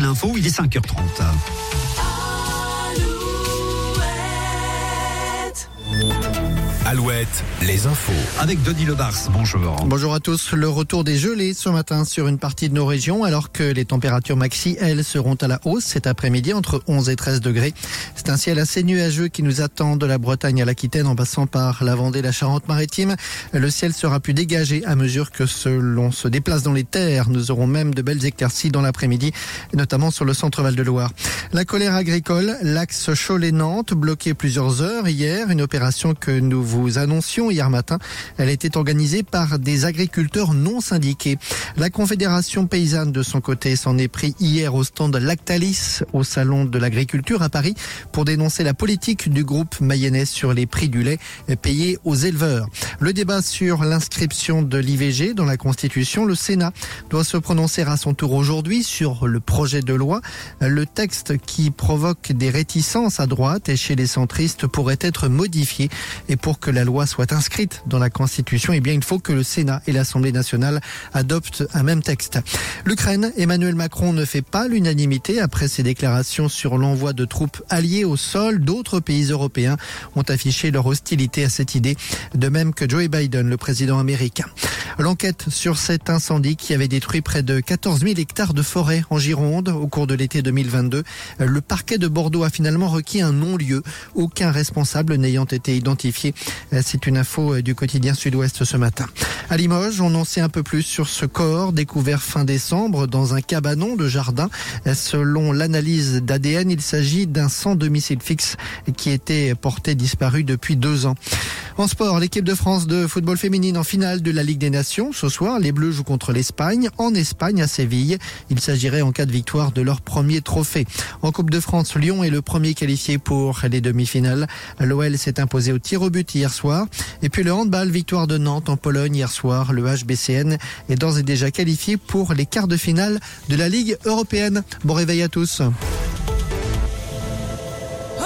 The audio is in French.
l'info, il est 5h30. Alouette, les infos. Avec Denis Lebars, bonjour. Bonjour à tous. Le retour des gelées ce matin sur une partie de nos régions, alors que les températures maxi, elles, seront à la hausse cet après-midi entre 11 et 13 degrés. C'est un ciel assez nuageux qui nous attend de la Bretagne à l'Aquitaine en passant par la Vendée, la Charente-Maritime. Le ciel sera plus dégagé à mesure que l'on se déplace dans les terres. Nous aurons même de belles éclaircies dans l'après-midi, notamment sur le centre Val-de-Loire. La colère agricole, l'axe Cholet-Nantes, bloqué plusieurs heures hier, une opération que nous vous vous annoncions hier matin. Elle était organisée par des agriculteurs non syndiqués. La Confédération paysanne, de son côté, s'en est pris hier au stand Lactalis, au Salon de l'agriculture à Paris, pour dénoncer la politique du groupe mayennais sur les prix du lait payés aux éleveurs. Le débat sur l'inscription de l'IVG dans la Constitution, le Sénat doit se prononcer à son tour aujourd'hui sur le projet de loi. Le texte qui provoque des réticences à droite et chez les centristes pourrait être modifié et pour que la loi soit inscrite dans la Constitution, eh bien, il faut que le Sénat et l'Assemblée nationale adoptent un même texte. L'Ukraine, Emmanuel Macron ne fait pas l'unanimité après ses déclarations sur l'envoi de troupes alliées au sol. D'autres pays européens ont affiché leur hostilité à cette idée, de même que Joe Biden, le président américain. L'enquête sur cet incendie qui avait détruit près de 14 000 hectares de forêt en Gironde au cours de l'été 2022. Le parquet de Bordeaux a finalement requis un non-lieu, aucun responsable n'ayant été identifié. C'est une info du quotidien Sud-Ouest ce matin. À Limoges, on en sait un peu plus sur ce corps découvert fin décembre dans un cabanon de jardin. Selon l'analyse d'ADN, il s'agit d'un sans domicile fixe qui était porté disparu depuis deux ans. En sport, l'équipe de France de football féminine en finale de la Ligue des Nations. Ce soir, les Bleus jouent contre l'Espagne, en Espagne, à Séville. Il s'agirait en cas de victoire de leur premier trophée. En Coupe de France, Lyon est le premier qualifié pour les demi-finales. L'OL s'est imposé au tir au but hier soir. Et puis le handball, victoire de Nantes en Pologne hier soir. Le HBCN est d'ores et déjà qualifié pour les quarts de finale de la Ligue européenne. Bon réveil à tous. Oh,